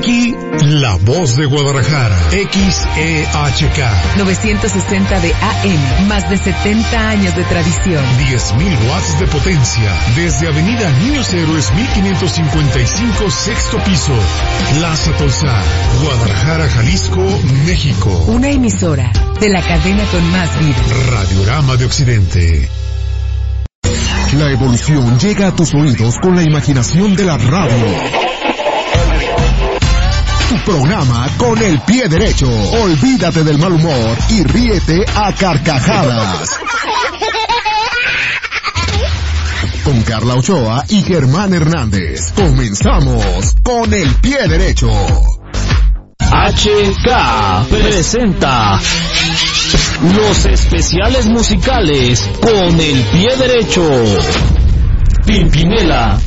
Aquí, la voz de Guadalajara. XEHK. 960 de AM. Más de 70 años de tradición. 10.000 watts de potencia. Desde Avenida Niños Héroes 1555, sexto piso. Plaza Tolzá. Guadalajara, Jalisco, México. Una emisora de la cadena con más vida. Radiorama de Occidente. La evolución llega a tus oídos con la imaginación de la radio. Tu programa con el pie derecho. Olvídate del mal humor y ríete a carcajadas. Con Carla Ochoa y Germán Hernández. Comenzamos con el pie derecho. HK presenta los especiales musicales con el pie derecho. Pimpinela.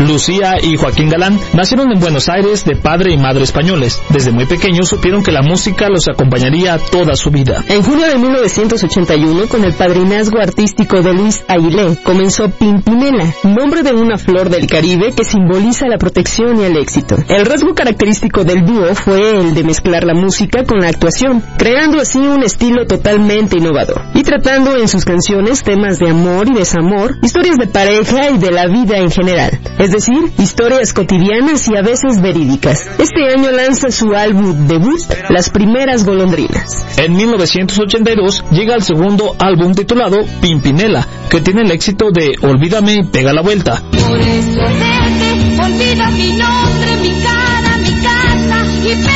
Lucía y Joaquín Galán nacieron en Buenos Aires de padre y madre españoles. Desde muy pequeños supieron que la música los acompañaría toda su vida. En julio de 1981, con el padrinazgo artístico de Luis Aguilé, comenzó Pimpinela, nombre de una flor del Caribe que simboliza la protección y el éxito. El rasgo característico del dúo fue el de mezclar la música con la actuación, creando así un estilo totalmente innovador y tratando en sus canciones temas de amor y desamor, historias de pareja y de la vida en general es decir, historias cotidianas y a veces verídicas. Este año lanza su álbum debut, Las primeras golondrinas. En 1982 llega el segundo álbum titulado Pimpinela, que tiene el éxito de Olvídame y pega la vuelta. Por eso vete, olvida mi nombre, mi cara, mi casa y pega la vuelta.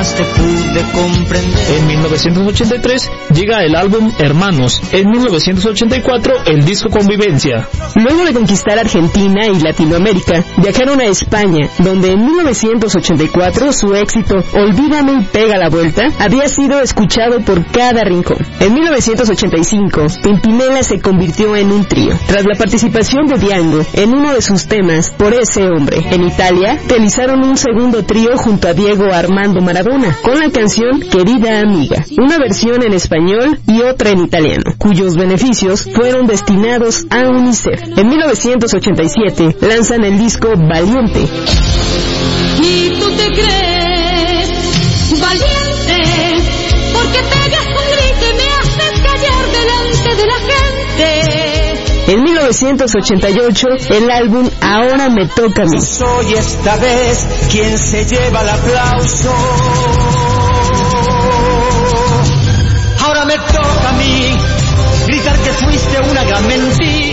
Jamás te pude comprender. En 1983 llega el álbum Hermanos. En 1984 el disco Convivencia. Luego de conquistar Argentina y Latinoamérica, viajaron a España, donde en 1984 su éxito Olvídame y pega la vuelta había sido escuchado por cada rincón. En 1985, Pimpinela se convirtió en un trío. Tras la participación de Diango en uno de sus temas, Por ese hombre, en Italia, realizaron un segundo trío junto a Diego Armando Maradona, con la canción Querida Amiga, una versión en español y otra en italiano, cuyos beneficios fueron destinados a UNICEF. En 1987 lanzan el disco Valiente. Y tú te crees 1988, el álbum Ahora me toca a mí. Soy esta vez quien se lleva el aplauso.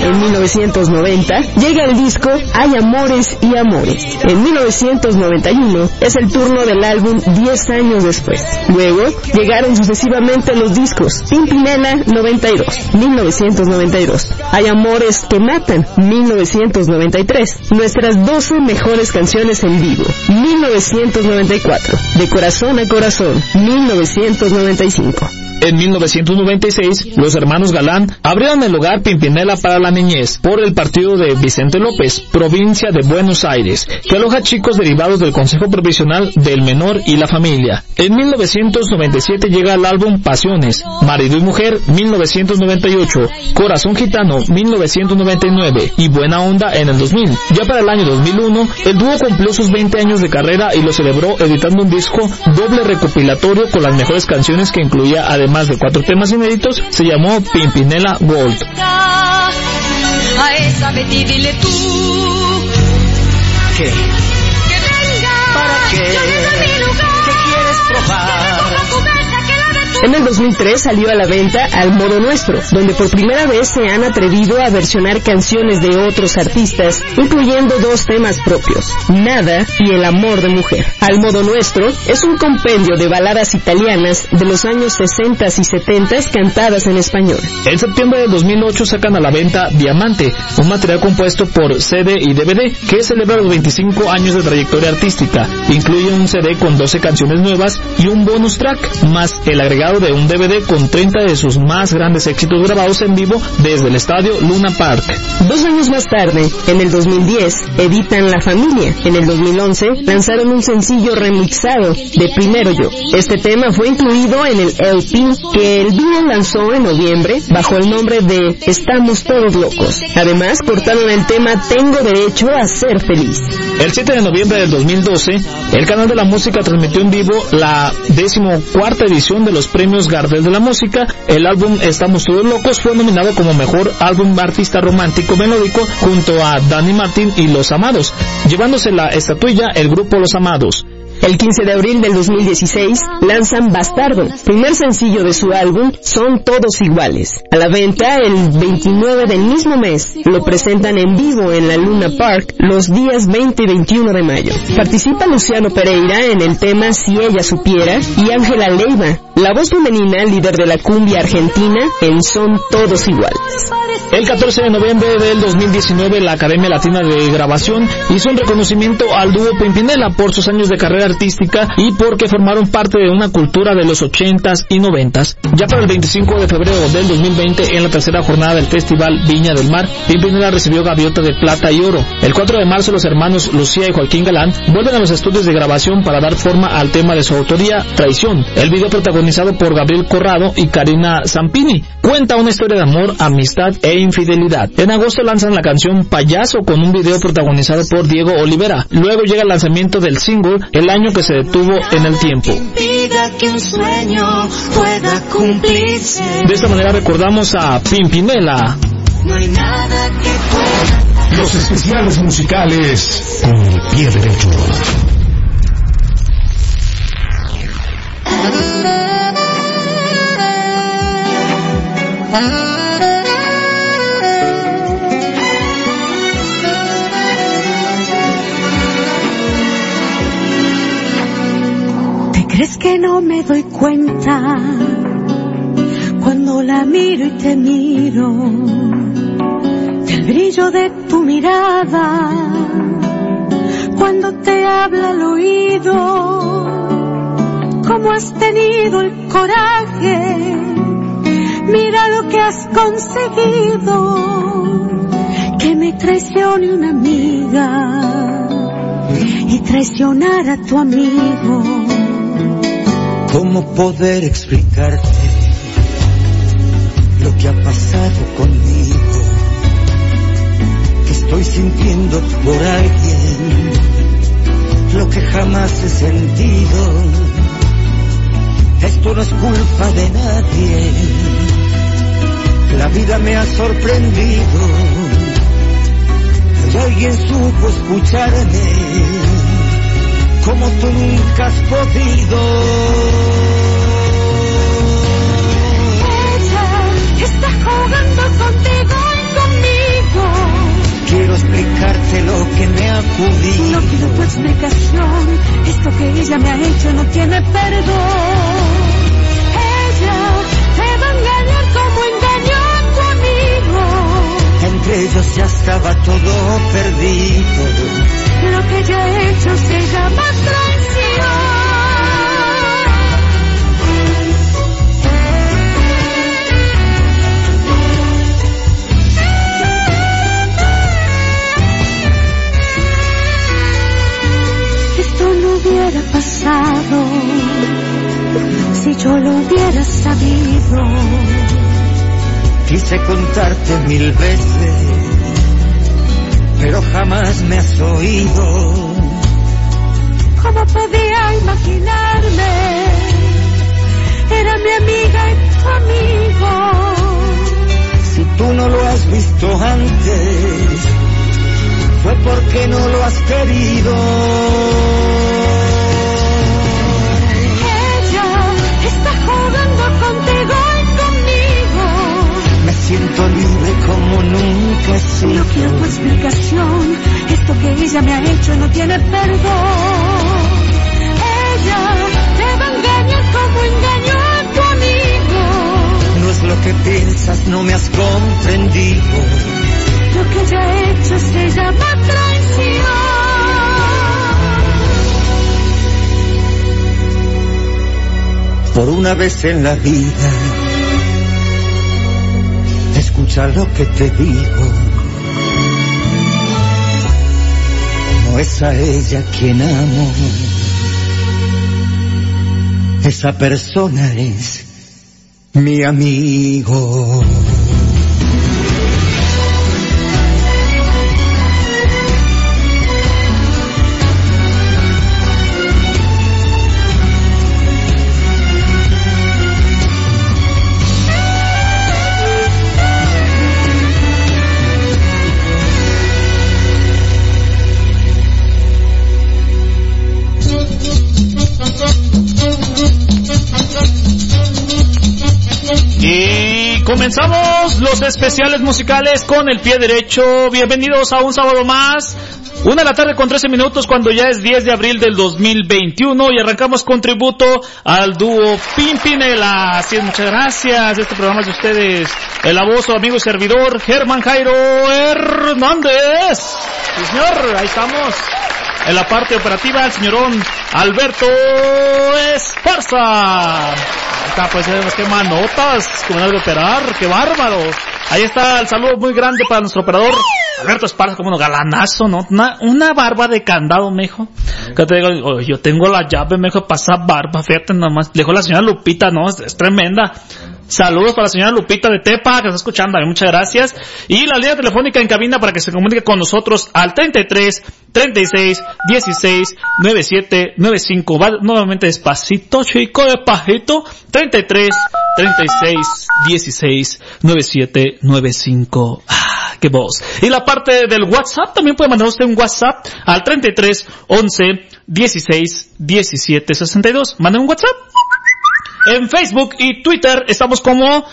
En 1990 llega el disco Hay Amores y Amores. En 1991 es el turno del álbum 10 años después. Luego llegaron sucesivamente los discos Pimpinela 92, 1992. Hay Amores que Matan, 1993. Nuestras 12 mejores canciones en vivo, 1994. De Corazón a Corazón, 1995. En 1996, los hermanos Galán abrieron el hogar Pimpinela para la niñez por el partido de Vicente López, provincia de Buenos Aires, que aloja chicos derivados del Consejo Provisional del Menor y la Familia. En 1997 llega el álbum Pasiones, Marido y Mujer, 1998, Corazón Gitano, 1999 y Buena Onda en el 2000. Ya para el año 2001, el dúo cumplió sus 20 años de carrera y lo celebró editando un disco doble recopilatorio con las mejores canciones que incluía además más de cuatro temas inéditos, se llamó Pimpinela Gold. A esa Betty dile tú ¿Qué? que venga. ¿Para qué? Yo le doy mi lugar. ¿Qué quieres probar? En el 2003 salió a la venta Al Modo Nuestro, donde por primera vez se han atrevido a versionar canciones de otros artistas, incluyendo dos temas propios, Nada y El Amor de Mujer. Al Modo Nuestro es un compendio de baladas italianas de los años 60 y 70 cantadas en español. En septiembre de 2008 sacan a la venta Diamante, un material compuesto por CD y DVD que celebra los 25 años de trayectoria artística. Incluye un CD con 12 canciones nuevas y un bonus track, más el agregado acompañado de un DVD con 30 de sus más grandes éxitos grabados en vivo desde el estadio Luna Park. Dos años más tarde, en el 2010, editan La Familia. En el 2011 lanzaron un sencillo remixado de Primero Yo. Este tema fue incluido en el LP que el dúo lanzó en noviembre bajo el nombre de Estamos Todos Locos. Además, cortaron el tema Tengo Derecho a Ser Feliz. El 7 de noviembre del 2012, el canal de la música transmitió en vivo la decimocuarta edición de los premios Gardel de la música. El álbum Estamos Todos Locos fue nominado como mejor álbum artista romántico melódico junto a Danny Martin y Los Amados, llevándose la estatuilla el grupo Los Amados. El 15 de abril del 2016 lanzan Bastardo, primer sencillo de su álbum Son Todos Iguales. A la venta el 29 del mismo mes. Lo presentan en vivo en la Luna Park los días 20 y 21 de mayo. Participa Luciano Pereira en el tema Si ella supiera y Ángela Leiva, la voz femenina líder de la cumbia argentina en Son Todos Iguales. El 14 de noviembre del 2019 la Academia Latina de Grabación hizo un reconocimiento al dúo Pimpinela por sus años de carrera artística y porque formaron parte de una cultura de los 80s y 90s. Ya para el 25 de febrero del 2020, en la tercera jornada del Festival Viña del Mar, Pimpinela recibió gaviota de plata y oro. El 4 de marzo los hermanos Lucía y Joaquín Galán vuelven a los estudios de grabación para dar forma al tema de su autoría, Traición. El video protagonizado por Gabriel Corrado y Karina Zampini cuenta una historia de amor, amistad e infidelidad. En agosto lanzan la canción Payaso con un video protagonizado por Diego Olivera. Luego llega el lanzamiento del single El año que se detuvo en el tiempo. De esta manera recordamos a Pimpinela. Los especiales musicales con el pie derecho. ¿Te crees que no me doy cuenta cuando la miro y te miro? Del brillo de tu mirada cuando te habla al oído. ¿Cómo has tenido el coraje? Mira lo que has conseguido. Que me traicione una amiga y traicionar a tu amigo. ¿Cómo poder explicarte lo que ha pasado conmigo? Que estoy sintiendo por alguien lo que jamás he sentido. Esto no es culpa de nadie. La vida me ha sorprendido. Y alguien supo escucharme como tú nunca has podido. Ella está jugando contigo y conmigo. Quiero explicarte lo que me ha ocurrido. No quiero tu explicación. Esto que ella me ha hecho no tiene perdón. Ella Entre ellos ya estaba todo perdido. Lo que ella ha hecho se llama traición. Hubiera pasado si yo lo hubiera sabido. Quise contarte mil veces, pero jamás me has oído. ¿Cómo podía imaginarme? Era mi amiga y tu amigo. Si tú no lo has visto antes, fue porque no lo has querido. Siento libre como nunca he sido. No quiero tu explicación. Esto que ella me ha hecho no tiene perdón. Ella te va a engañar como engañó a tu amigo. No es lo que piensas, no me has comprendido. Lo que ella ha hecho se llama traición. por una vez en la vida, escucha lo que te digo. No es a ella quien amo, esa persona es mi amigo. Comenzamos los especiales musicales con el pie derecho. Bienvenidos a un sábado más. Una de la tarde con 13 minutos cuando ya es 10 de abril del 2021 y arrancamos con tributo al dúo Pimpinela. Así es, muchas gracias. Este programa es de ustedes. El abuso amigo y servidor Germán Jairo Hernández. Sí, señor, ahí estamos. En la parte operativa, el señorón Alberto Esparza. Está, pues, eh, qué manotas, como de operar, qué bárbaro. Ahí está el saludo muy grande para nuestro operador, Alberto Esparza, como un galanazo, ¿no? Una, una barba de candado, mejo. Que te digo, oh, yo tengo la llave, mejo, para esa barba, fíjate nomás. Le dijo la señora Lupita, ¿no? Es tremenda. Saludos para la señora Lupita de Tepa, que está escuchando, muchas gracias. Y la línea telefónica en cabina para que se comunique con nosotros al 33 36 16 97 95. Va nuevamente despacito, chico, despacito. 33 36 16 97 95. Ah, qué voz. Y la parte del WhatsApp, también puede mandar usted un WhatsApp al 33 11 16 17 62. Manden un WhatsApp. En Facebook y Twitter estamos como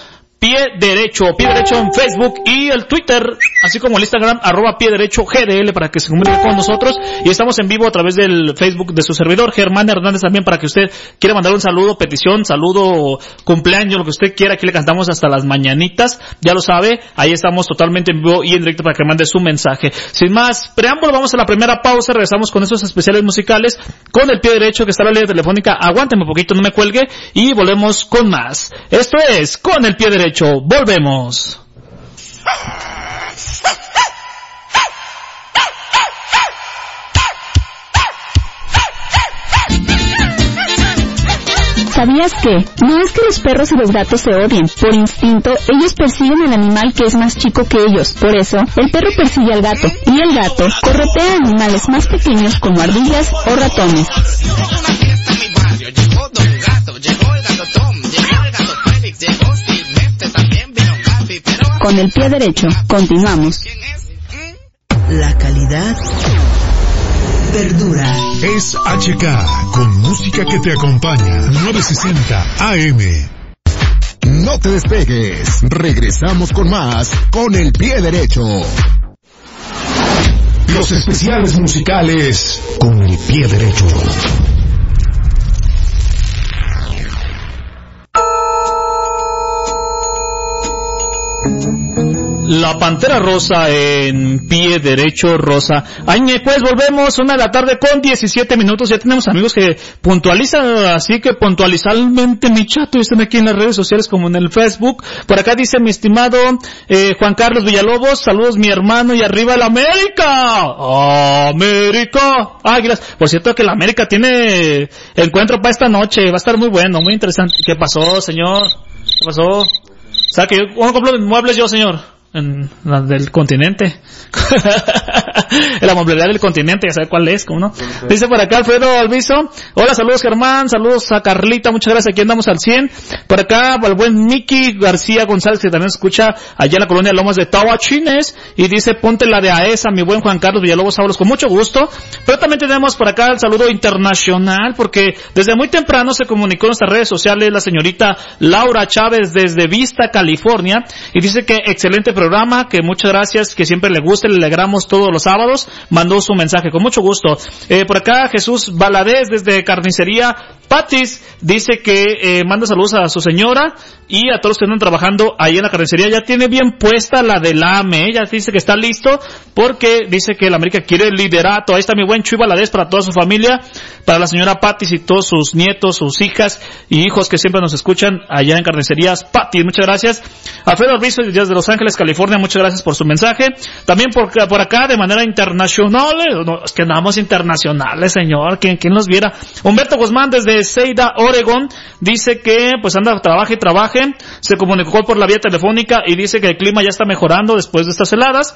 Pie Derecho, Pie Derecho en Facebook y el Twitter, así como el Instagram, arroba Pie Derecho GDL para que se comunique con nosotros. Y estamos en vivo a través del Facebook de su servidor, Germán Hernández también, para que usted quiera mandar un saludo, petición, saludo, cumpleaños, lo que usted quiera. Aquí le cantamos hasta las mañanitas, ya lo sabe. Ahí estamos totalmente en vivo y en directo para que mande su mensaje. Sin más preámbulo, vamos a la primera pausa, regresamos con esos especiales musicales con el Pie Derecho que está la línea telefónica. Aguánteme un poquito, no me cuelgue y volvemos con más. Esto es Con el Pie Derecho. Volvemos. ¿Sabías que? No es que los perros y los gatos se odien. Por instinto, ellos persiguen al animal que es más chico que ellos. Por eso, el perro persigue al gato. Y el gato corretea a animales más pequeños como ardillas o ratones. Con el pie derecho, continuamos. La calidad perdura. Es HK, con música que te acompaña. 960 AM. No te despegues. Regresamos con más con el pie derecho. Los especiales musicales con el pie derecho. La Pantera Rosa en pie derecho rosa. Añe, pues volvemos una de la tarde con 17 minutos. Ya tenemos amigos que puntualizan, así que puntualizalmente mi chato, están aquí en las redes sociales como en el Facebook. Por acá dice mi estimado eh, Juan Carlos Villalobos, saludos mi hermano y arriba el América. América. Águilas. Por cierto que la América tiene encuentro para esta noche. Va a estar muy bueno, muy interesante. ¿Qué pasó, señor? ¿Qué pasó? O sea que yo, ¿cómo compro muebles yo, señor? En la del continente. la movilidad del continente, ya sabe cuál es, ¿cómo no? Dice por acá Alfredo Alviso. Hola, saludos Germán, saludos a Carlita, muchas gracias, aquí andamos al 100. Por acá, el buen Miki García González, que también escucha allá en la colonia Lomas de Tahuachines, y dice, ponte la de AESA, mi buen Juan Carlos Villalobos Sábalos, con mucho gusto. Pero también tenemos por acá el saludo internacional, porque desde muy temprano se comunicó en nuestras redes sociales la señorita Laura Chávez desde Vista, California, y dice que excelente programa, que muchas gracias, que siempre le guste, le alegramos todos los sábados, mandó su mensaje, con mucho gusto. Eh, por acá Jesús Baladés desde Carnicería Patis dice que eh, manda saludos a su señora y a todos los que andan trabajando ahí en la carnicería. Ya tiene bien puesta la del AME, ella dice que está listo porque dice que la América quiere liderato. Ahí está mi buen Chuy Baladés para toda su familia, para la señora Patis y todos sus nietos, sus hijas y hijos que siempre nos escuchan allá en carnicerías Patis. Muchas gracias. Alfredo Arbizo desde Los Ángeles, California, muchas gracias por su mensaje. También por, por acá de manera internacional, eh, no, es que andamos internacionales, señor, quien, quien los viera. Humberto Guzmán desde Seida, Oregon, dice que pues anda, trabaja y trabaje, se comunicó por la vía telefónica y dice que el clima ya está mejorando después de estas heladas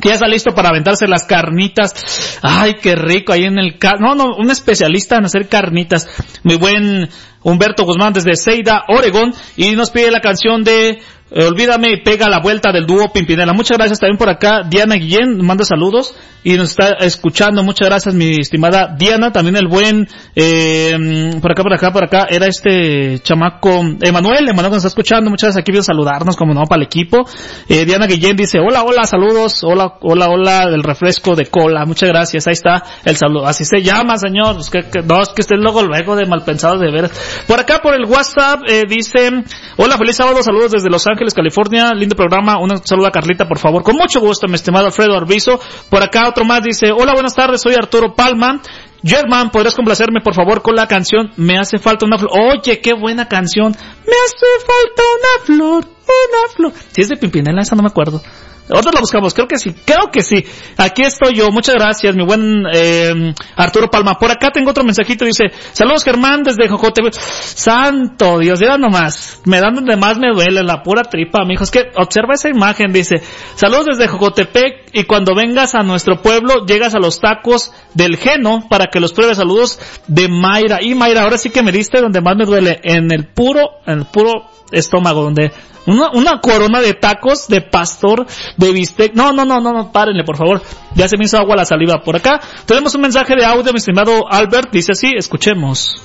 que ya está listo para aventarse las carnitas. Ay, qué rico ahí en el... No, no, un especialista en hacer carnitas. Muy buen Humberto Guzmán desde Seida, Oregon, y nos pide la canción de Olvídame y pega la vuelta del dúo Pimpinela. Muchas gracias también por acá. Diana Guillén manda saludos y nos está escuchando. Muchas gracias, mi estimada Diana. También el buen, eh, por acá, por acá, por acá, era este chamaco, Emanuel. Emanuel nos está escuchando. Muchas gracias aquí viene a saludarnos, como no, para el equipo. Eh, Diana Guillén dice, hola, hola, saludos. Hola, hola, hola, del refresco de cola. Muchas gracias. Ahí está el saludo. Así se llama, señor. Que, que, no, es que esté luego, luego de mal pensado de veras. Por acá, por el WhatsApp, eh, dice, hola, feliz sábado, saludos desde Los Ángeles, California. Lindo programa. Un saludo a Carlita, por favor. Con mucho gusto, mi estimado Alfredo Arbizo. Por acá, otro más dice, hola, buenas tardes, soy Arturo Palma. German, ¿podrías complacerme por favor con la canción Me hace falta una flor? Oye, qué buena canción. Me hace falta una flor, una flor. Si es de Pimpinela, esa no me acuerdo. Otra la buscamos, creo que sí, creo que sí. Aquí estoy yo, muchas gracias, mi buen eh, Arturo Palma. Por acá tengo otro mensajito, dice, saludos Germán desde Jojote. Santo Dios, ya nomás, me dan donde más me duele, la pura tripa, mijo. Es que observa esa imagen, dice, saludos desde Jocotepec y cuando vengas a nuestro pueblo, llegas a los tacos del Geno para que los pruebes. Saludos de Mayra. Y Mayra, ahora sí que me diste donde más me duele, en el puro, en el puro estómago, donde una, una corona de tacos de pastor, de bistec. No, no, no, no, no, párenle, por favor. Ya se me hizo agua la saliva por acá. Tenemos un mensaje de audio, mi estimado Albert. Dice así, escuchemos.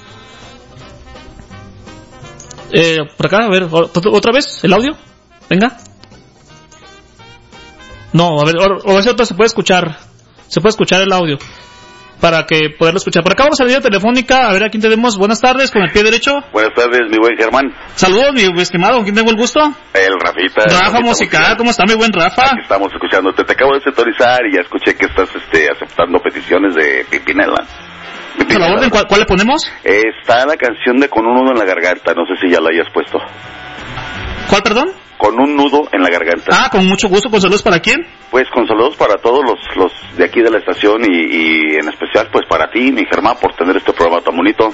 Eh, por acá, a ver, otra vez, el audio. Venga. No, a ver, o, o se puede escuchar. Se puede escuchar el audio para que poderlo escuchar. Por acá vamos a la línea telefónica, a ver a quién tenemos. Buenas tardes, con el pie derecho. Buenas tardes, mi buen Germán. Saludos, mi estimado, ¿con quién tengo el gusto? El Rafita. Rafa Rafita Musical, ¿cómo está mi buen Rafa? Aquí estamos escuchándote. Te acabo de sectorizar y ya escuché que estás este, aceptando peticiones de Pimpinela. ¿A la orden, ¿cuál, ¿cuál, le ponemos? Está la canción de Con un nudo en la garganta, no sé si ya la hayas puesto. ¿Cuál, perdón? Con un nudo en la garganta. Ah, con mucho gusto, con saludos para quién? Pues con saludos para todos los, los de aquí de la estación y, y en especial pues para ti, mi Germán, por tener este programa tan bonito.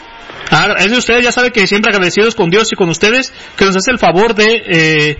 Ah, es de ustedes, ya sabe que siempre agradecidos con Dios y con ustedes, que nos hace el favor de, eh,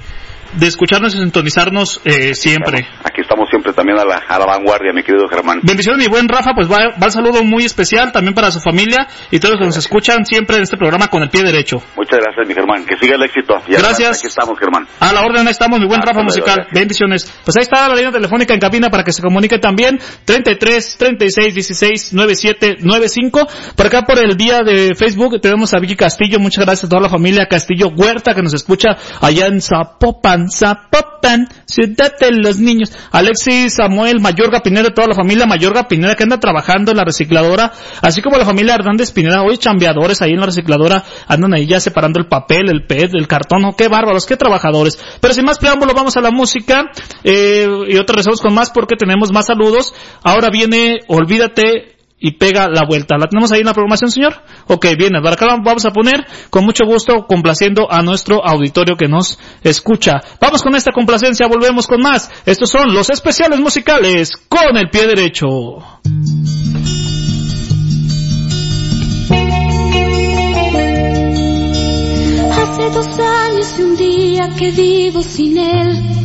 de escucharnos y sintonizarnos eh, siempre. Aquí estamos siempre también a la, a la vanguardia, mi querido Germán. Bendiciones, mi buen Rafa, pues va, va el saludo muy especial también para su familia y todos los que nos escuchan siempre en este programa con el pie derecho. Muchas gracias, mi Germán, que siga el éxito. Y gracias. Aquí estamos, Germán. A la orden estamos, mi buen Ah, Rafa musical. gracias. Bendiciones. Pues ahí está la línea telefónica en cabina para que se comunique también. 33 36 16 97 95. Por acá por el día de Facebook tenemos a Vicky Castillo. Muchas gracias a toda la familia Castillo Huerta que nos escucha allá en Zapopan, Zapopan, los niños. Alexis Samuel Mayorga Pineda, toda la familia Mayorga Pineda que anda trabajando en la recicladora, así como la familia Hernández Pineda, hoy chambeadores ahí en la recicladora, andan ahí ya separando el papel, el PET, el cartón, oh, qué bárbaros, qué trabajadores. Pero sin más preámbulo, vamos a la música, eh, y otra regresamos con más porque tenemos más saludos. Ahora viene, olvídate, y pega la vuelta. ¿La tenemos ahí en la programación, señor? Ok, viene. Para acá vamos a poner con mucho gusto, complaciendo a nuestro auditorio que nos escucha. Vamos con esta complacencia, volvemos con más. Estos son los especiales musicales con el pie derecho. Hace dos años y un día que vivo sin él.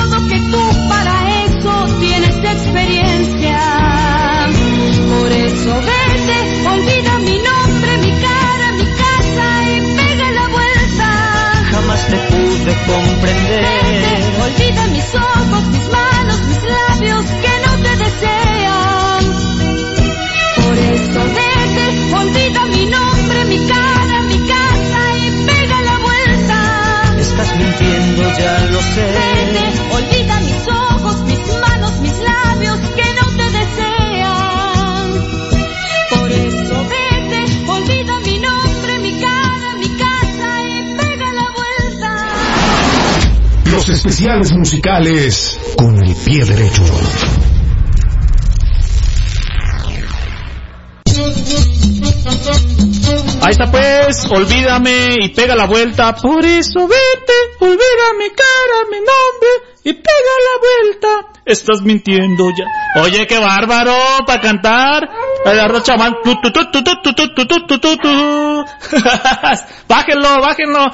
Por eso vete, olvida mi nombre, mi cara, mi casa y pega la vuelta. Jamás te pude comprender. Vete, olvida mis ojos, mis manos, mis labios que no te desean. Por eso vete, olvida mi nombre, mi cara, mi casa y pega la vuelta. Estás mintiendo, ya lo sé. Vete, olvida Los especiales musicales con el pie derecho. Ahí está pues, olvídame y pega la vuelta. Por eso vete, olvida mi cara, mi nombre y pega la vuelta. Estás mintiendo ya. Oye, qué bárbaro, para cantar. Agarró chamán. bájenlo, bájenlo.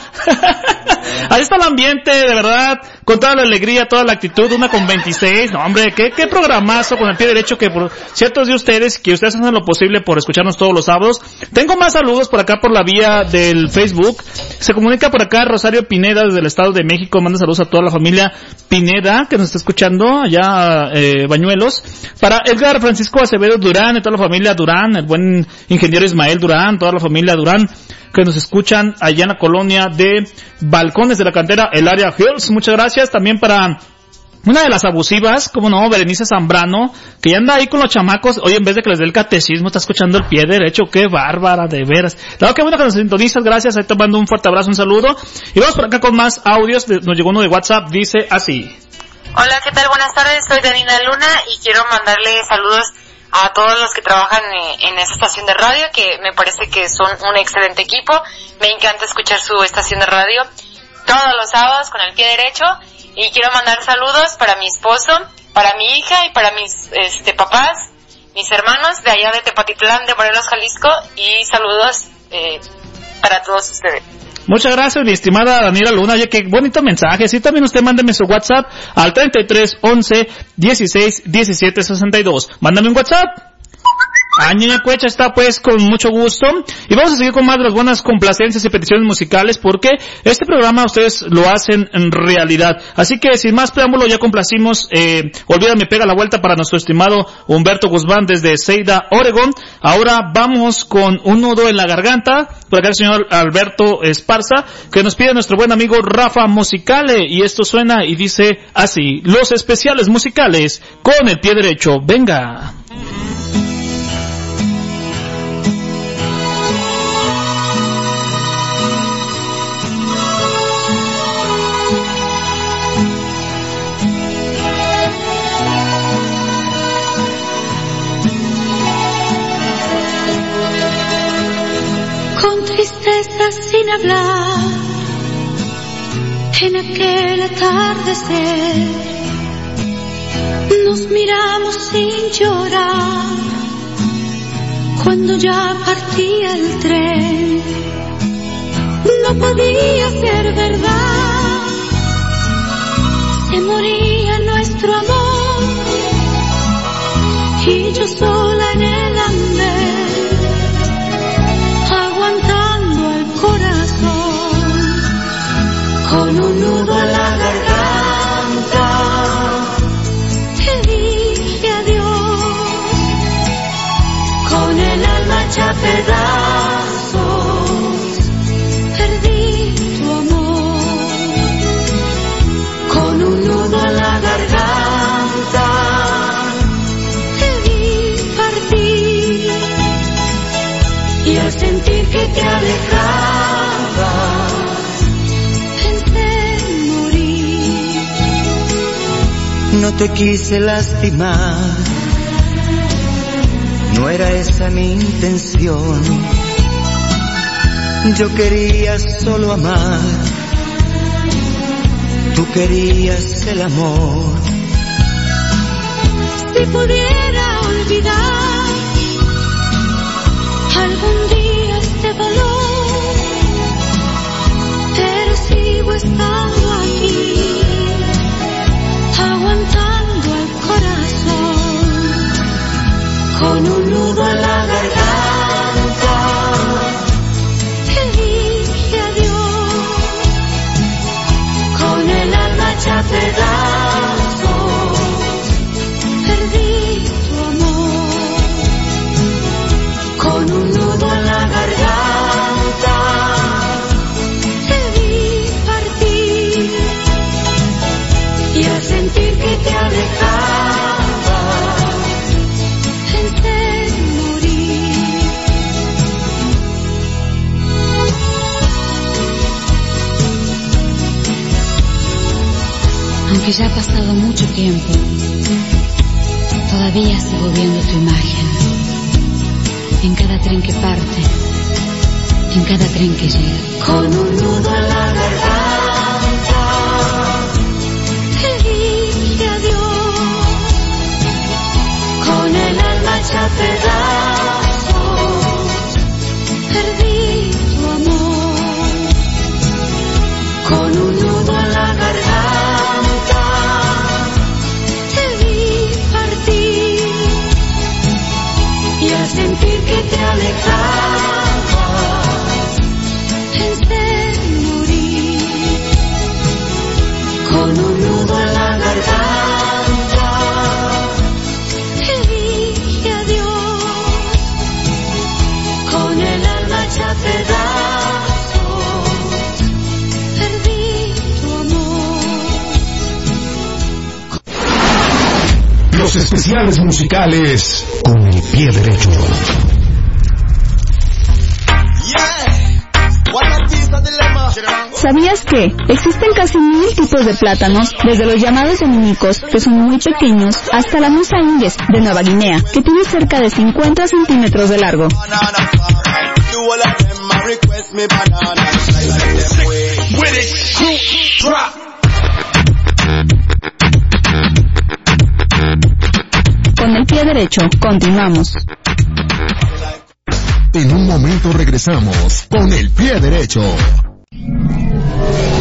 Ahí está el ambiente, de verdad. Con toda la alegría, toda la actitud. Una con 26. No, hombre, qué, qué programazo con el pie derecho que por ciertos de ustedes, que ustedes hacen lo posible por escucharnos todos los sábados. Tengo más saludos por acá por la vía del Facebook. Se comunica por acá Rosario Pineda desde el Estado de México. Manda saludos a toda la familia Pineda que nos está escuchando allá, eh, Bañuelos. Para Edgar Francisco Acevedo Durán y toda la familia Durán, el buen ingeniero Ismael Durán, toda la familia Durán que nos escuchan allá en la colonia de Balcones de la Cantera, el área Hills. Muchas gracias también para una de las abusivas, como no, Berenice Zambrano, que ya anda ahí con los chamacos. Oye, en vez de que les dé el catecismo, está escuchando el pie derecho. Qué bárbara, de veras. Claro, qué bueno que nos sintonizas. Gracias. Ahí te mando un fuerte abrazo, un saludo. Y vamos por acá con más audios. Nos llegó uno de WhatsApp. Dice así. Hola, ¿qué tal? Buenas tardes, soy Danina Luna y quiero mandarle saludos a todos los que trabajan eh, en esta estación de radio, que me parece que son un excelente equipo. Me encanta escuchar su estación de radio todos los sábados con el pie derecho y quiero mandar saludos para mi esposo, para mi hija y para mis este, papás, mis hermanos de allá de Tepatitlán, de Morelos, Jalisco y saludos eh, para todos ustedes. Muchas gracias, mi estimada Daniela Luna. Oye, qué bonito mensaje. Sí, también usted mándeme su WhatsApp al 33 11 16 17 62. Mándame un WhatsApp. Añeña Cuecha está pues con mucho gusto y vamos a seguir con más de las buenas complacencias y peticiones musicales porque este programa ustedes lo hacen en realidad. Así que sin más preámbulo ya complacimos, eh, olvídame pega la vuelta para nuestro estimado Humberto Guzmán desde Seida, Oregon. Ahora vamos con un nudo en la garganta, por acá el señor Alberto Esparza, que nos pide nuestro buen amigo Rafa Musicale y esto suena y dice así, los especiales musicales con el pie derecho, venga. En aquel atardecer Nos miramos sin llorar cuando ya partía el tren. No podía ser verdad, se moría nuestro amor y yo sola te quise lastimar, no era esa mi intención. Yo quería solo amar, tú querías el amor. Si pudiera olvidar algún día con un nudo en la garganta. Te dije adiós con el alma hecha Aunque ya ha pasado mucho tiempo, todavía sigo viendo tu imagen. En cada tren que parte, en cada tren que llega. con un nudo en la garganta. Te dije adiós con el alma hecha especiales musicales con el pie derecho. ¿Sabías que existen casi mil tipos de plátanos, desde los llamados dominicos, que son muy pequeños, hasta la musa de Nueva Guinea, que tiene cerca de 50 centímetros de largo? Con el pie derecho, continuamos. En un momento regresamos con el pie derecho.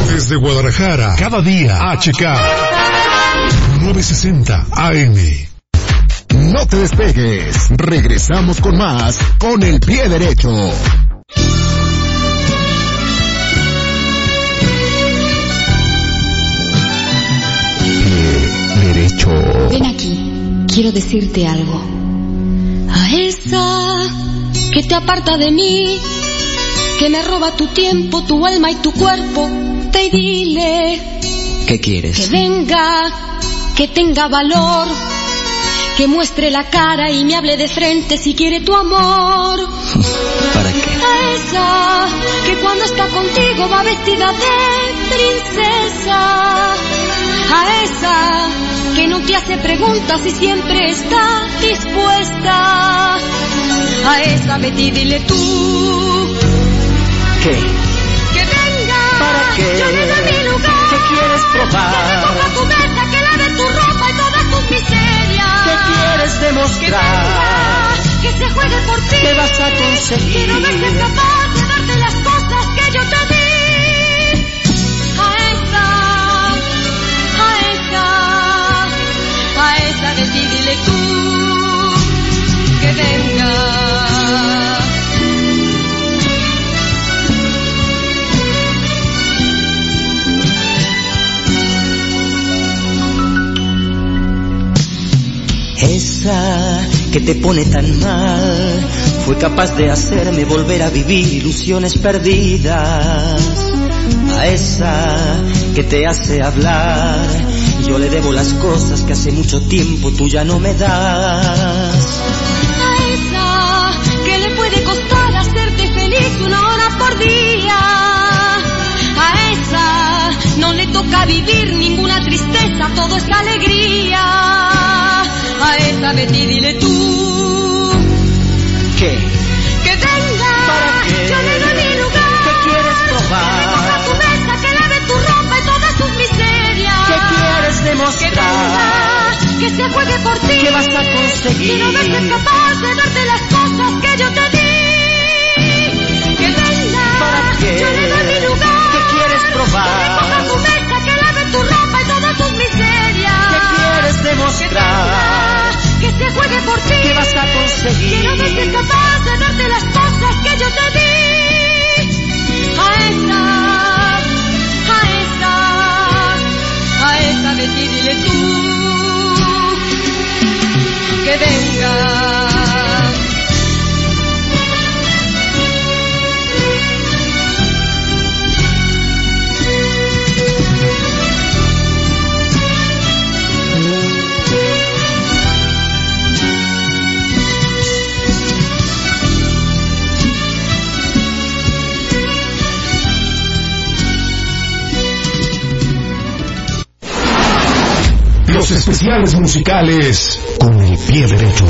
Desde Guadalajara, cada día HK 960 AM. No te despegues. Regresamos con más con el pie derecho. Pie derecho. Ven aquí, quiero decirte algo. A esa que te aparta de mí, que me roba tu tiempo, tu alma y tu cuerpo, te dile ¿Qué que quieres? venga, que tenga valor, que muestre la cara y me hable de frente si quiere tu amor. ¿Para qué? A esa que cuando está contigo va vestida de princesa. A esa que no te hace preguntas y siempre está dispuesta. A esa Betty dile tú ¿Qué? Yo mi lugar. ¿Qué quieres probar? Que recoja tu mesa, que lave tu ropa y todas tus miserias. quieres demostrar? Que se juegue por ti. ¿Qué vas a conseguir? Quiero verte capaz de darte las cosas que yo te di. A esa, a esa, a esa de ti dile tú que venga. Que te pone tan mal fue capaz de hacerme volver a vivir ilusiones perdidas. A esa que te hace hablar, yo le debo las cosas que hace mucho tiempo tú ya no me das. A esa que le puede costar hacerte feliz una hora por día. A esa no le toca vivir ninguna tristeza, todo es alegría. A esa Betty dile tú ¿Qué? que venga. ¿Para qué? Yo le doy mi lugar. ¿Qué quieres probar? Que recoja tu mesa, que lave tu ropa y todas tus miserias. ¿Qué quieres Que demostrar? venga, que se juegue por ti. ¿Qué vas a conseguir? Quiero verte capaz de darte las cosas que yo te di. Que venga, ¿Para qué? yo le doy mi lugar. ¿Qué quieres Que probar? recoja tu mesa, que lave tu ropa y todas demostrar? que se juegue por ti. ¿Qué vas a conseguir? Quiero verte capaz de darte las cosas que yo te di. A esa, a esa, a esa Betty dile tú que venga. Los especiales musicales con el pie derecho.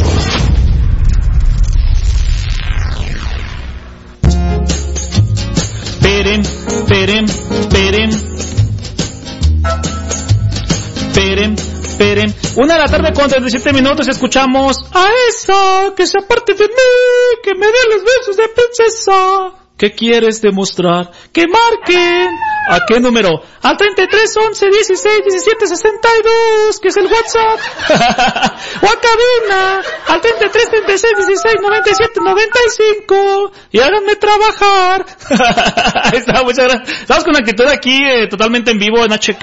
Peren, peren, peren. Peren, peren. Una de la tarde con 37 minutos escuchamos a esa que se aparte de mí, que me dé los besos de princesa. ¿Qué quieres demostrar? Que marquen. ¿A qué número? Al 33 11 16 17 62, que es el WhatsApp. o a cabina. Al 33 36 16 97 95. Y háganme trabajar. Ahí está, muchas gracias. Estamos con actitud aquí, eh, totalmente en vivo en HK,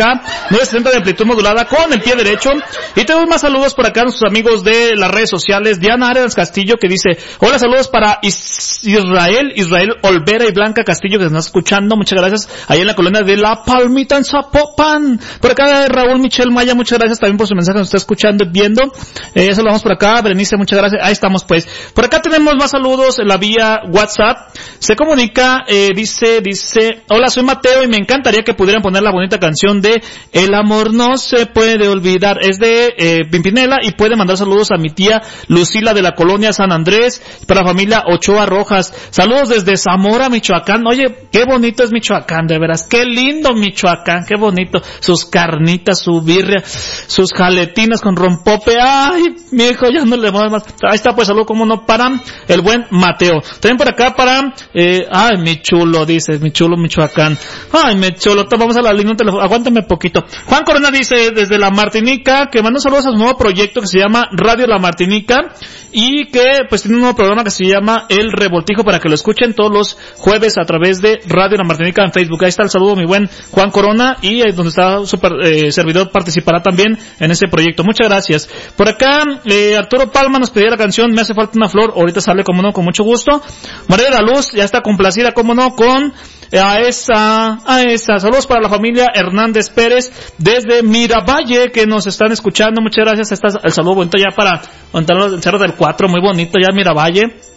960 de amplitud modulada con el pie derecho. Y tenemos más saludos por acá a nuestros amigos de las redes sociales. Diana Arenas Castillo que dice, hola saludos para Is- Israel, Israel Olvera y Blanca Castillo que nos está escuchando. Muchas gracias. Ahí en la colonia de La Palmita en Zapopan. Por acá Raúl Michel Maya, muchas gracias también por su mensaje, nos está escuchando y viendo. Eh, saludamos por acá. Berenice, muchas gracias. Ahí estamos pues. Por acá tenemos más saludos en la vía WhatsApp. Se comunica, eh, dice, dice, hola soy Mateo y me encantaría que pudieran poner la bonita canción de El amor no se puede olvidar. Es de eh, Pimpinela y puede mandar saludos a mi tía Lucila de la colonia San Andrés, para la familia Ochoa Rojas. Saludos desde Zamora, Michoacán. Oye, qué bonito es Michoacán, de veras. Qué lindo Michoacán, qué bonito. Sus carnitas, su birria, sus jaletinas con rompope. Ay, mi hijo, ya no le voy más. Ahí está, pues saludo como no para el buen Mateo. También por acá para, eh, ay, mi chulo, dice, mi chulo Michoacán. Ay, mi chulo, vamos a la línea teléfono. Aguántame poquito. Juan Corona dice desde la Martinica que manda saludos a su nuevo proyecto que se llama Radio La Martinica y que pues tiene un nuevo programa que se llama El Revoltijo para que lo escuchen todos los jueves a través de Radio La Martinica en Facebook. Ahí está el saludo, mi buen Juan Corona y eh, donde está su eh, servidor participará también en ese proyecto. Muchas gracias. Por acá, eh, Arturo Palma nos pedía la canción Me hace falta una flor. Ahorita sale como no, con mucho gusto. María de la Luz ya está complacida como no con eh, a esa, a esa. Saludos para la familia Hernández Pérez desde Miravalle que nos están escuchando. Muchas gracias. Está el saludo bonito ya para montar el Cerro del 4, muy bonito ya Miravalle.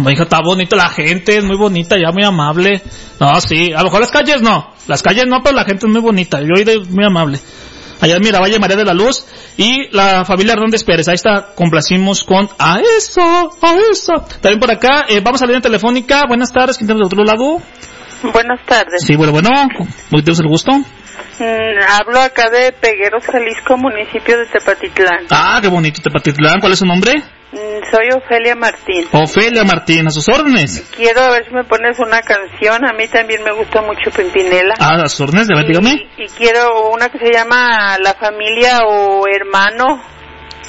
Me dijo, está bonito la gente, es muy bonita, ya muy amable. No, sí, a lo mejor las calles no, las calles no, pero la gente es muy bonita, yo ido muy amable. Allá en Miravalle, María de la Luz y la familia Hernández Pérez. Ahí está, complacimos con a eso, a eso. También por acá, eh, vamos a la línea telefónica. Buenas tardes, ¿quién tenemos de otro lado? Buenas tardes. Sí, bueno, bueno, muy tenemos el gusto. Mm, hablo acá de Pegueros, Jalisco, municipio de Tepatitlán. Ah, qué bonito Tepatitlán. ¿Cuál es su nombre? Mm, soy Ofelia Martín. Ofelia Martín, a sus órdenes. Quiero a ver si me pones una canción. A mí también me gusta mucho Pimpinela. Ah, a sus órdenes, dígame. Y quiero una que se llama La familia o hermano.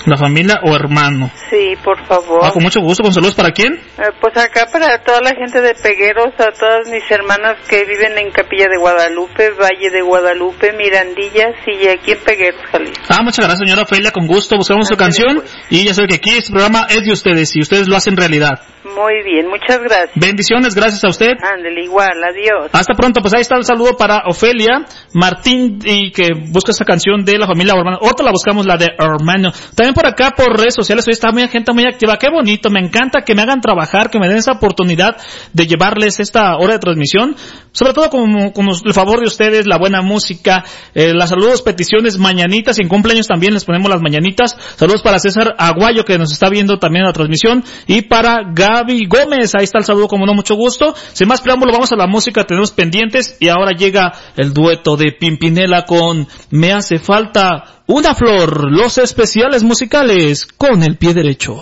La familia o hermano. Sí, por favor. Ah, con mucho gusto. ¿Con saludos para quién? Eh, pues acá para toda la gente de Pegueros, a todas mis hermanas que viven en Capilla de Guadalupe, Valle de Guadalupe, Mirandillas y aquí en Pegueros, Jalisco. Ah, muchas gracias, señora Ofelia. Con gusto buscamos su canción. Y ya sabe que aquí este programa es de ustedes y ustedes lo hacen realidad. Muy bien, muchas gracias. Bendiciones, gracias a usted. Ándale, igual, adiós. Hasta pronto, pues ahí está el saludo para Ofelia Martín y que busca esa canción de la familia hermano. Otra la buscamos, la de hermano. También por acá, por redes sociales, hoy está muy gente muy activa. Qué bonito, me encanta que me hagan trabajar, que me den esa oportunidad de llevarles esta hora de transmisión. Sobre todo con, con el favor de ustedes, la buena música, eh, las saludos, peticiones, mañanitas y en cumpleaños también les ponemos las mañanitas. Saludos para César Aguayo que nos está viendo también en la transmisión y para Gaby Gómez. Ahí está el saludo como no, mucho gusto. Sin más preámbulo, vamos a la música, tenemos pendientes y ahora llega el dueto de Pimpinela con Me hace falta una flor, los especiales musicales con el pie derecho.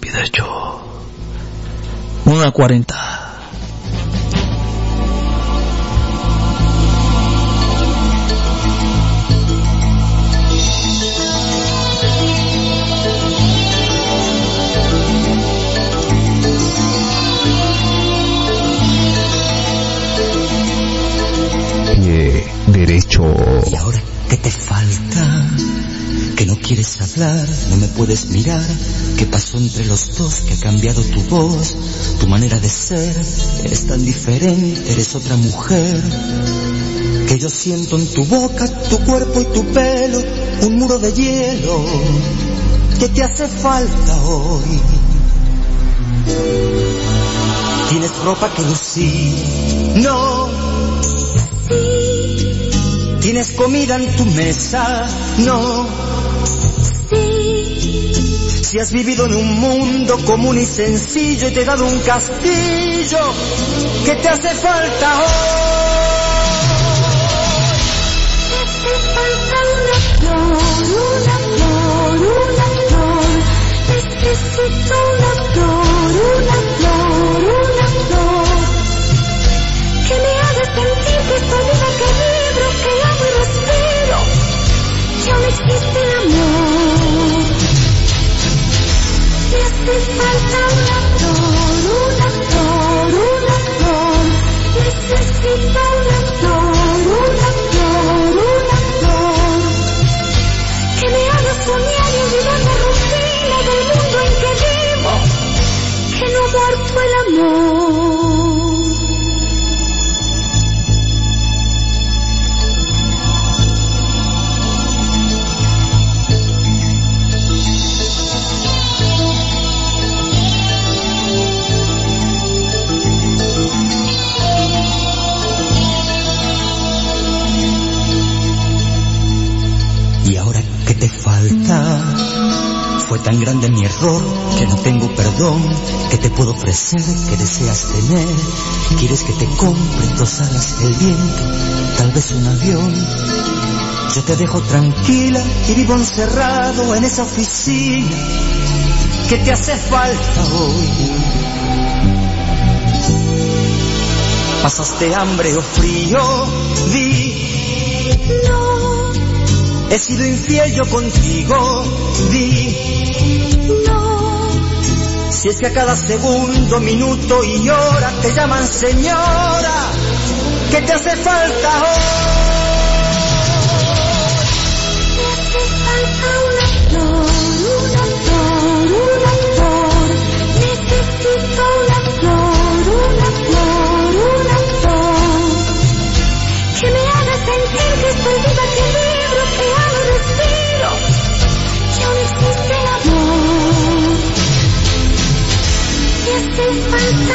Pie derecho. Una cuarenta. ¿Y ahora qué te falta? Que no quieres hablar, no me puedes mirar. ¿Qué pasó entre los dos? Que ha cambiado tu voz, tu manera de ser. Eres tan diferente, eres otra mujer. Que yo siento en tu boca, tu cuerpo y tu pelo, un muro de hielo. ¿Qué te hace falta hoy? Tienes ropa que lucir, no. Tienes comida en tu mesa, no. Si has vivido en un mundo común y sencillo y te he dado un castillo, ¿qué te hace falta hoy? Una flor, una flor, necesito una flor, una flor, una flor, que me haga sentir que estoy no existe el amor. Me hace falta una flor, una flor, una flor, necesito una flor, una flor, una flor que me haga soñar y olvidar la rutina del mundo en que vivo, que no ha muerto el amor. Fue tan grande mi error que no tengo perdón. ¿Qué te puedo ofrecer que deseas tener? ¿Quieres que te compre dos alas del viento? Tal vez un avión. Yo te dejo tranquila y vivo encerrado en esa oficina. ¿Qué te hace falta hoy? ¿Pasaste hambre o frío? He sido infiel yo contigo, di. no, Si es que a cada segundo, minuto y hora te llaman señora, ¿qué te hace falta hoy? me hace falta una Me hace falta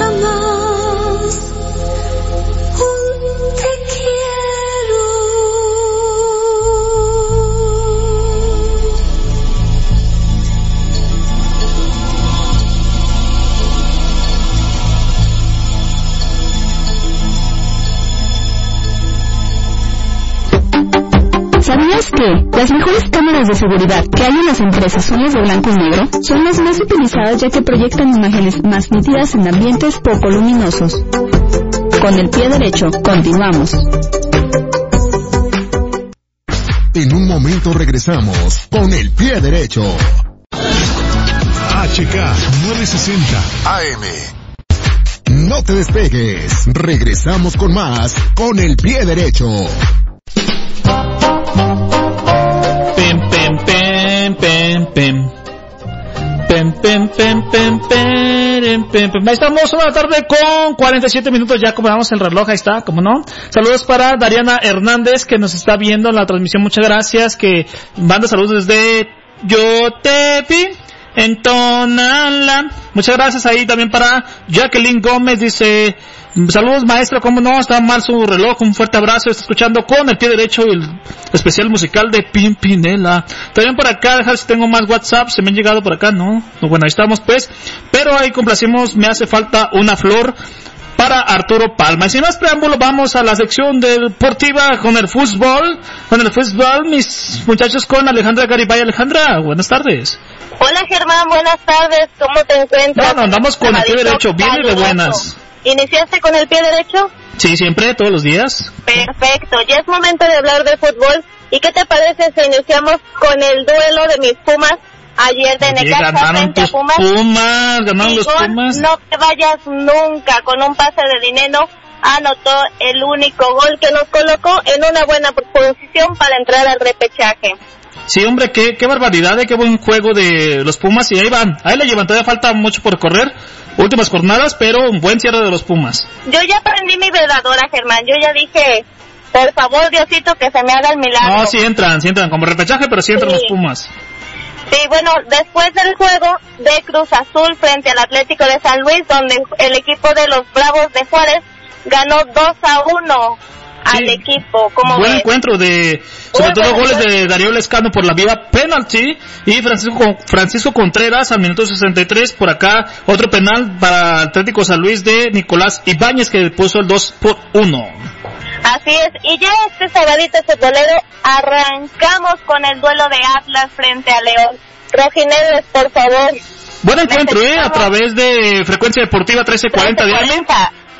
las mejores cámaras de seguridad que hay en las empresas son las de blanco y negro, son las más utilizadas ya que proyectan imágenes más nítidas en ambientes poco luminosos. Con el pie derecho, continuamos. En un momento regresamos con el pie derecho. HK 960 AM. No te despegues. Regresamos con más con el pie derecho. Ahí estamos, una tarde con 47 minutos, ya compramos el reloj, ahí está, como no. Saludos para Dariana Hernández, que nos está viendo en la transmisión, muchas gracias, que manda saludos desde Yo te en Tonalá. Muchas gracias ahí también para Jacqueline Gómez, dice, saludos maestro, como no, está mal su reloj, un fuerte abrazo, está escuchando con el pie derecho el especial musical de Pimpinela. También por acá, dejar si tengo más WhatsApp, se me han llegado por acá, ¿no? Bueno, ahí estamos pues, pero ahí complacimos, me hace falta una flor para Arturo Palma. Y sin más preámbulo, vamos a la sección deportiva con el fútbol. Con el fútbol, mis muchachos, con Alejandra Garibay. Alejandra, buenas tardes. Hola Germán, buenas tardes, ¿cómo te encuentras? No, no, andamos con el pie derecho, bien y de buenas. ¿Iniciaste con el pie derecho? Sí, siempre, todos los días. Perfecto, ya es momento de hablar de fútbol. ¿Y qué te parece si iniciamos con el duelo de mis Pumas ayer de Necaxa ganaron frente a Pumas? Pumas, ganaron los Pumas. No te vayas nunca con un pase de dinero. Anotó el único gol que nos colocó en una buena posición para entrar al repechaje. Sí, hombre, qué, qué barbaridad, eh, qué buen juego de los Pumas. Y ahí van, ahí le llevan, todavía falta mucho por correr. Últimas jornadas, pero un buen cierre de los Pumas. Yo ya prendí mi veladora, Germán. Yo ya dije, por favor, Diosito, que se me haga el milagro. No, sí entran, sí entran como repechaje, pero sí entran Sí. los Pumas. Sí, bueno, después del juego de Cruz Azul frente al Atlético de San Luis, donde el equipo de los Bravos de Juárez ganó 2 a 1 al equipo. Como Buen ves? encuentro de, sobre Muy todo goles de Darío Lescano por la vía penalty y Francisco, Francisco Contreras al minuto 63 por acá otro penal para Atlético San Luis de Nicolás Ibáñez que puso el 2 por 1. Así es, y ya este sabadito futbolero arrancamos con el duelo de Atlas frente a León. Rojinegros, por favor. Buen encuentro, eh, a través de frecuencia deportiva 1340 de AM.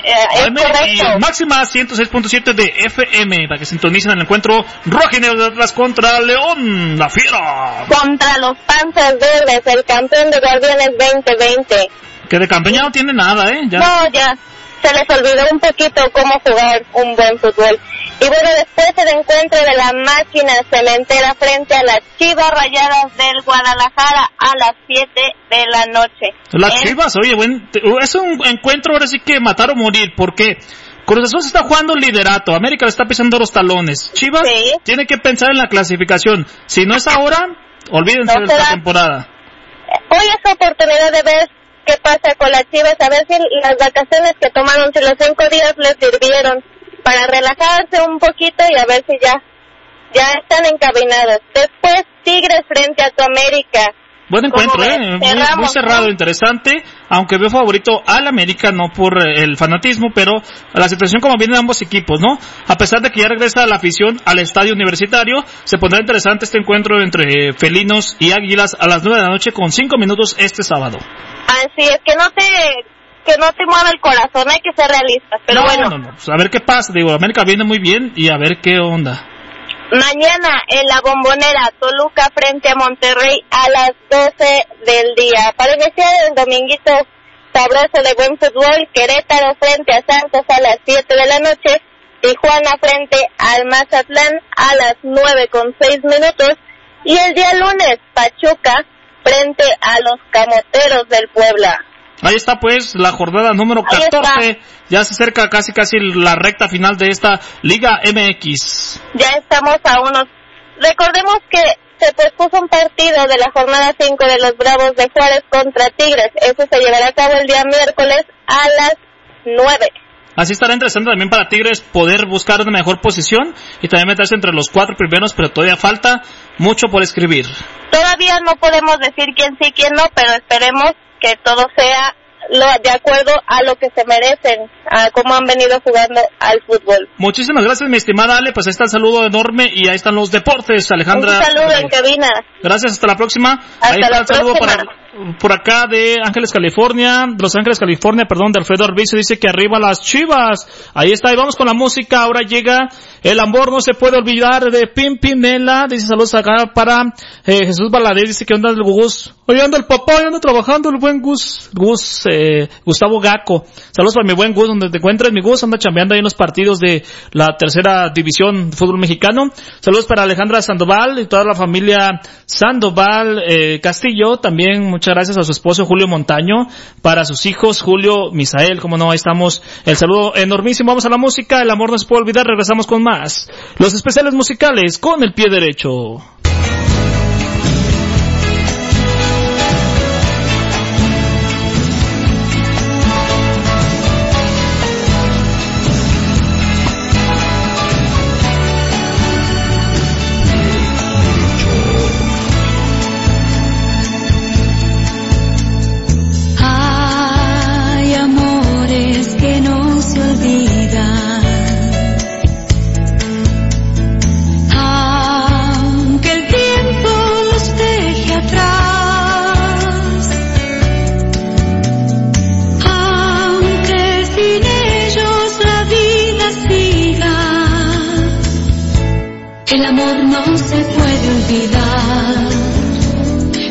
Eh, es y correcto. máxima 106.7 de FM para que sintonicen el encuentro rojinegro de Atlas contra León, la fiera. Contra los Panzas Verdes, el campeón de Guardianes 2020. Que de campeón ya no tiene nada, eh. Ya. No, ya. Se les olvidó un poquito cómo jugar un buen fútbol. Y bueno, después el encuentro de la máquina cementera frente a las Chivas Rayadas del Guadalajara a las 7 de la noche. Las En- Chivas, oye, buen, te- es un encuentro ahora sí que matar o morir, porque Cruz Azul está jugando liderato, América le está pisando los talones, Chivas tiene que pensar en la clasificación, si no es ahora, olvídense No de esta temporada. Hoy es oportunidad de ver qué pasa con las Chivas, a ver si las vacaciones que tomaron, si los cinco días les sirvieron para relajarse un poquito y a ver si ya, ya están encaminados. Después Tigres frente a tu América. Buen encuentro, ¿Cómo eh, muy, muy cerrado, interesante, aunque veo favorito al América, no por eh, el fanatismo, pero la situación como vienen ambos equipos, ¿no? A pesar de que ya regresa la afición al estadio universitario, se pondrá interesante este encuentro entre eh, felinos y águilas a las nueve de la noche con cinco minutos este sábado. Así es, que no te, que no te mueva el corazón, hay que ser realistas. Pero no, bueno, no, no, pues a ver qué pasa, digo, América viene muy bien y a ver qué onda. Mañana en la bombonera Toluca frente a Monterrey a las 12 del día. Para iniciar el dominguito sabroso de buen fútbol, Querétaro frente a Santos a las 7 de la noche, Tijuana frente al Mazatlán a las 9 con 6 minutos y el día lunes Pachuca frente a los Camoteros del Puebla. Ahí está pues la jornada número Ahí está. 14, ya se acerca casi casi la recta final de esta Liga MX. ya estamos a unos... Recordemos que se pospuso un partido de la jornada 5 de los Bravos de Juárez contra Tigres. Eso se llevará a cabo el día miércoles a las 9. Así estará interesante también para Tigres poder buscar una mejor posición y también meterse entre los cuatro primeros, pero todavía falta mucho por escribir. Todavía no podemos decir quién sí, quién no, pero esperemos que todo sea lo, de acuerdo a lo que se merecen, a cómo han venido jugando al fútbol. Muchísimas gracias, mi estimada Ale. Pues ahí está el saludo enorme y ahí están los deportes, Alejandra. Un saludo en cabina. Gracias, hasta la próxima. Hasta ahí está la el saludo próxima. para, por acá de Ángeles, California, de Los Ángeles, California, perdón, de Alfredo Arbizo, dice que arriba las chivas. Ahí está, y vamos con la música. Ahora llega el amor, no se puede olvidar de Pimpinela. Dice saludos acá para eh, Jesús Baladés, dice que anda el Gus. Oye, anda el papá, anda trabajando el buen Gus, Gus, Gustavo Gaco. Saludos para mi buen Gus, donde te encuentres, mi Gus, anda chambeando ahí en los partidos de la tercera división de fútbol mexicano. Saludos para Alejandra Sandoval y toda la familia Sandoval eh, Castillo. También muchas gracias a su esposo Julio Montaño, para sus hijos Julio Misael, como no, ahí estamos. El saludo enormísimo. Vamos a la música, el amor no se puede olvidar, regresamos con más. Los especiales musicales con el pie derecho.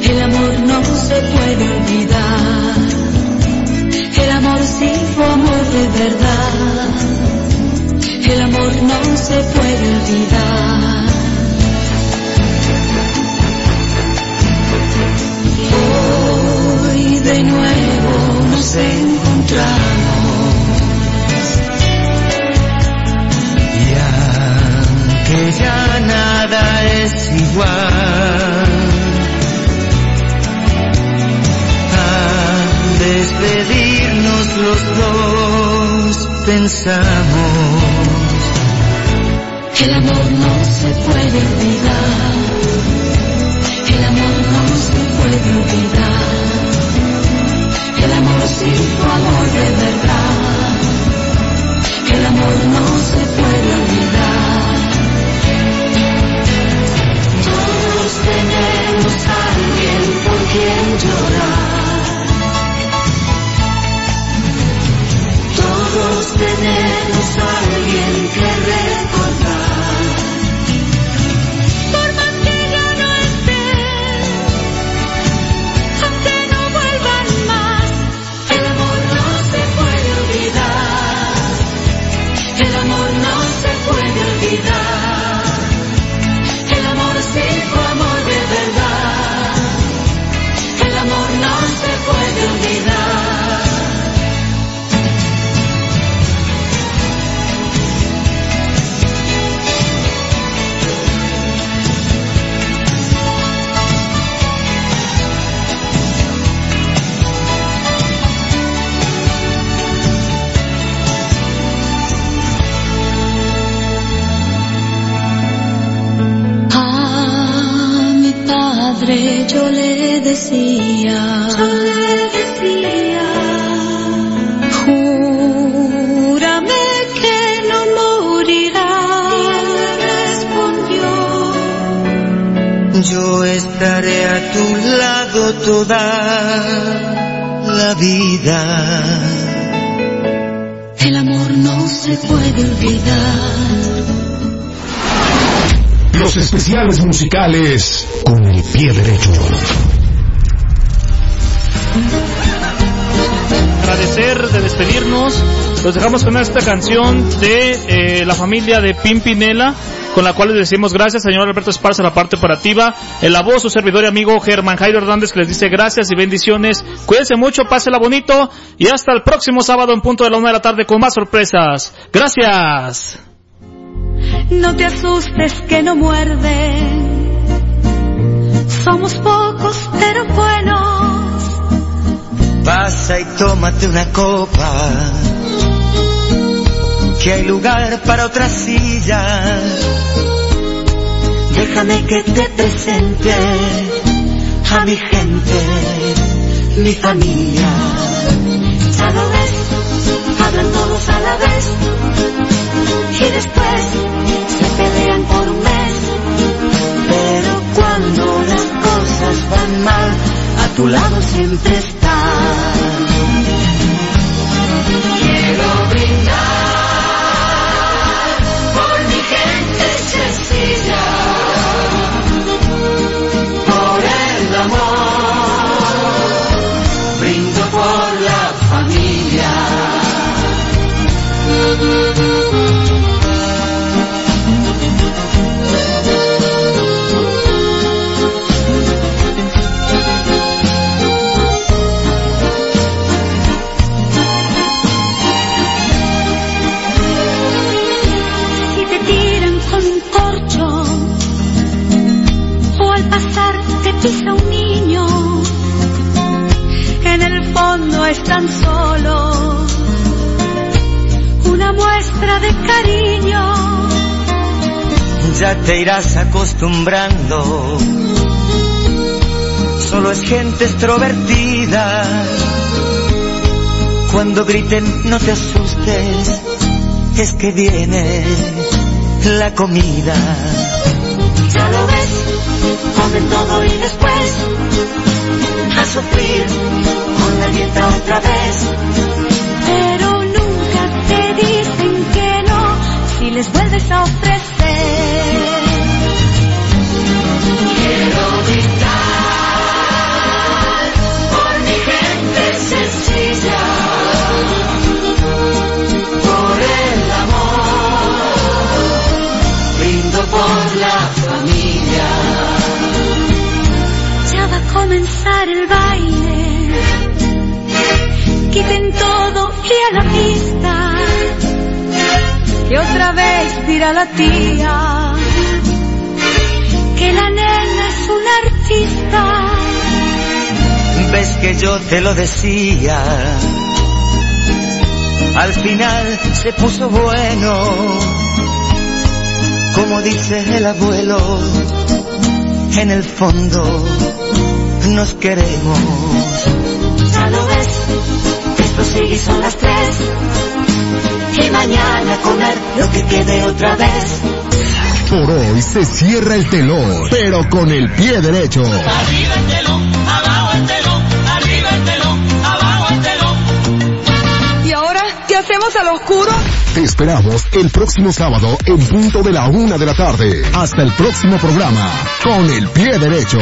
El amor no se puede olvidar. El amor sí fue amor de verdad. El amor no se puede olvidar. Hoy de nuevo nos encontramos. Aunque ya nada es igual, al despedirnos los dos pensamos, El amor no se puede olvidar. El amor no se puede olvidar. El amor sí fue amor de verdad. El amor no se puede olvidar. Quien llorar. Todos tenemos a alguien que especiales musicales con el pie derecho. agradecer de despedirnos. Los dejamos con esta canción de eh, la familia de Pimpinela, con la cual les decimos gracias, señor Alberto Esparza, la parte operativa. En la voz, su servidor y amigo Germán Jairo Hernández, que les dice gracias y bendiciones. Cuídense mucho, pásela bonito y hasta el próximo sábado en punto de la una de la tarde con más sorpresas. Gracias. No te asustes que no muerden. Somos pocos pero buenos. Pasa y tómate una copa, que hay lugar para otra silla. Déjame que te presente a mi gente, mi familia. Ya lo ves, hablan todos a la vez y después pelean por un mes. Pero cuando las cosas van mal, a tu lado siempre está. Quiero brindar muestra de cariño. Ya te irás acostumbrando. Solo es gente extrovertida. Cuando griten no te asustes, es que viene la comida. Ya lo ves, comen todo y después a sufrir con la dieta otra vez. Les vuelves a ofrecer. Quiero brindar por mi gente sencilla, por el amor, brindo por la familia. Ya va a comenzar el baile, quiten todo y a la pista, que otra vez dirá la tía, que la nena es una artista. Ves que yo te lo decía. Al final se puso bueno. Como dice el abuelo, en el fondo nos queremos. Ya lo ves, esto sigue y son las tres. Y mañana comer lo que quede otra vez. Por hoy se cierra el telón, pero con el pie derecho. Arriba el telón, abajo el telón, arriba el telón, abajo el telón. ¿Y ahora qué hacemos al oscuro? Te esperamos el próximo sábado en punto de la una de la tarde. Hasta el próximo programa, con el pie derecho.